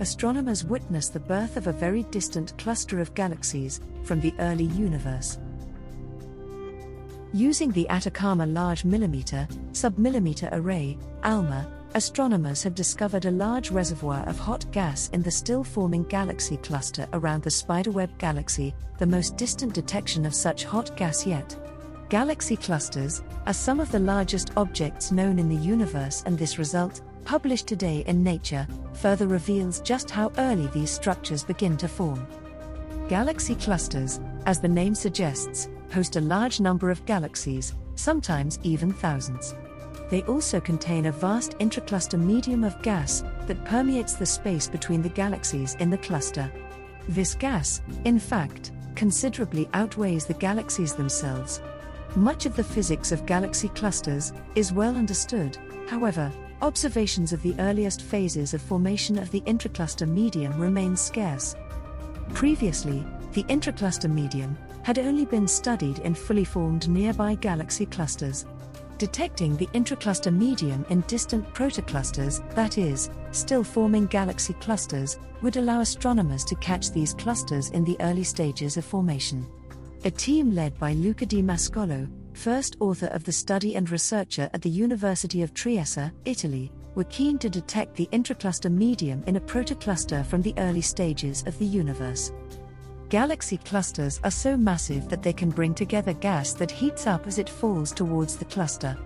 astronomers witness the birth of a very distant cluster of galaxies from the early universe. Using the Atacama Large Millimeter, Submillimeter Array, ALMA, astronomers have discovered a large reservoir of hot gas in the still forming galaxy cluster around the Spiderweb galaxy, the most distant detection of such hot gas yet. Galaxy clusters are some of the largest objects known in the universe, and this result, published today in Nature, further reveals just how early these structures begin to form. Galaxy clusters, as the name suggests, host a large number of galaxies, sometimes even thousands. They also contain a vast intracluster medium of gas that permeates the space between the galaxies in the cluster. This gas, in fact, considerably outweighs the galaxies themselves. Much of the physics of galaxy clusters is well understood, however, observations of the earliest phases of formation of the intracluster medium remain scarce. Previously, the intracluster medium had only been studied in fully formed nearby galaxy clusters. Detecting the intracluster medium in distant protoclusters, that is, still forming galaxy clusters, would allow astronomers to catch these clusters in the early stages of formation. A team led by Luca Di Mascolo, first author of the study and researcher at the University of Trieste, Italy, were keen to detect the intracluster medium in a protocluster from the early stages of the universe. Galaxy clusters are so massive that they can bring together gas that heats up as it falls towards the cluster.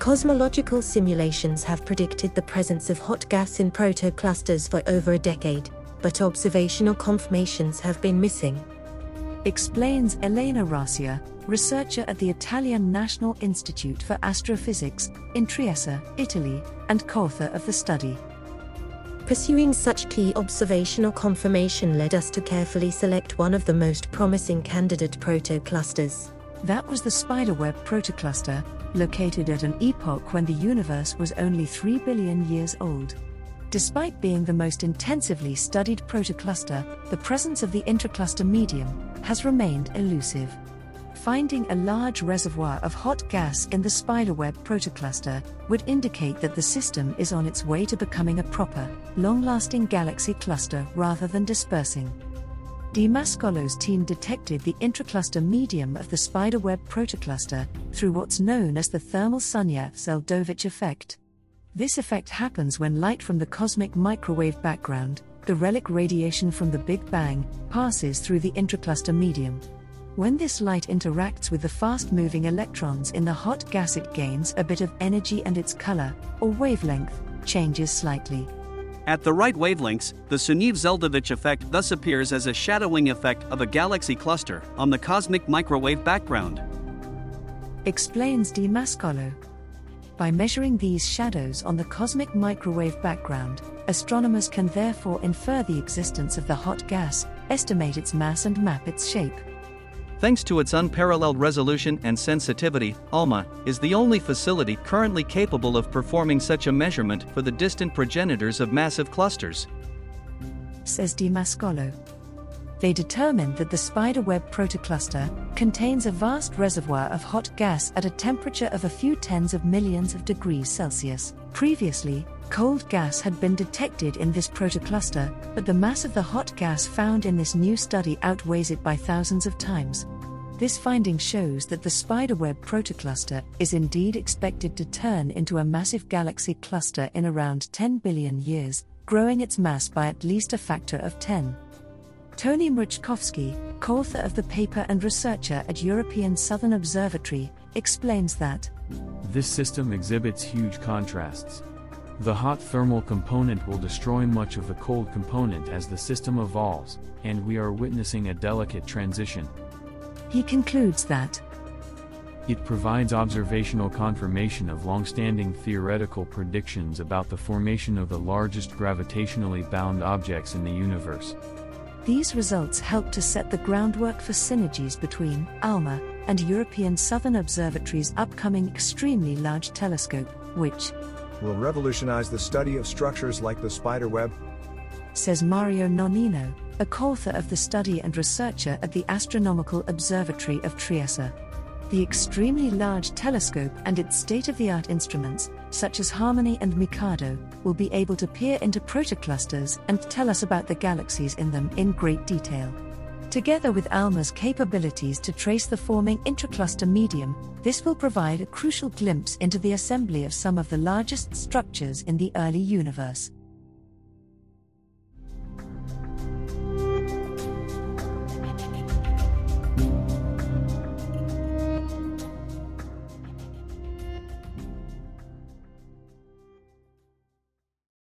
Cosmological simulations have predicted the presence of hot gas in protoclusters for over a decade, but observational confirmations have been missing. Explains Elena Rasia, researcher at the Italian National Institute for Astrophysics in Trieste, Italy, and co author of the study. Pursuing such key observational confirmation led us to carefully select one of the most promising candidate protoclusters. That was the Spiderweb protocluster, located at an epoch when the universe was only 3 billion years old. Despite being the most intensively studied protocluster, the presence of the intracluster medium has remained elusive finding a large reservoir of hot gas in the spiderweb protocluster would indicate that the system is on its way to becoming a proper, long lasting galaxy cluster rather than dispersing. Di Mascolo's team detected the intracluster medium of the spiderweb protocluster through what's known as the thermal Sunyaev-Zeldovich effect. This effect happens when light from the cosmic microwave background, the relic radiation from the Big Bang, passes through the intracluster medium. When this light interacts with the fast moving electrons in the hot gas, it gains a bit of energy and its color, or wavelength, changes slightly. At the right wavelengths, the Sunyaev-Zeldovich effect thus appears as a shadowing effect of a galaxy cluster on the cosmic microwave background. Explains Di Mascolo. By measuring these shadows on the cosmic microwave background, astronomers can therefore infer the existence of the hot gas, estimate its mass, and map its shape. Thanks to its unparalleled resolution and sensitivity, ALMA is the only facility currently capable of performing such a measurement for the distant progenitors of massive clusters. Says Di Mascolo. They determined that the spiderweb protocluster contains a vast reservoir of hot gas at a temperature of a few tens of millions of degrees Celsius. Previously, cold gas had been detected in this protocluster, but the mass of the hot gas found in this new study outweighs it by thousands of times. This finding shows that the spiderweb protocluster is indeed expected to turn into a massive galaxy cluster in around 10 billion years, growing its mass by at least a factor of 10. Tony Mroczkowski, co author of the paper and researcher at European Southern Observatory, explains that This system exhibits huge contrasts. The hot thermal component will destroy much of the cold component as the system evolves, and we are witnessing a delicate transition. He concludes that it provides observational confirmation of long-standing theoretical predictions about the formation of the largest gravitationally bound objects in the universe. These results help to set the groundwork for synergies between ALMA and European Southern Observatory's upcoming extremely large telescope, which will revolutionize the study of structures like the spider web, says Mario Nonino, a co author of the study and researcher at the Astronomical Observatory of Trieste. The extremely large telescope and its state of the art instruments, such as HARMONI and MICADO, will be able to peer into protoclusters and tell us about the galaxies in them in great detail. Together with ALMA's capabilities to trace the forming intracluster medium, this will provide a crucial glimpse into the assembly of some of the largest structures in the early universe.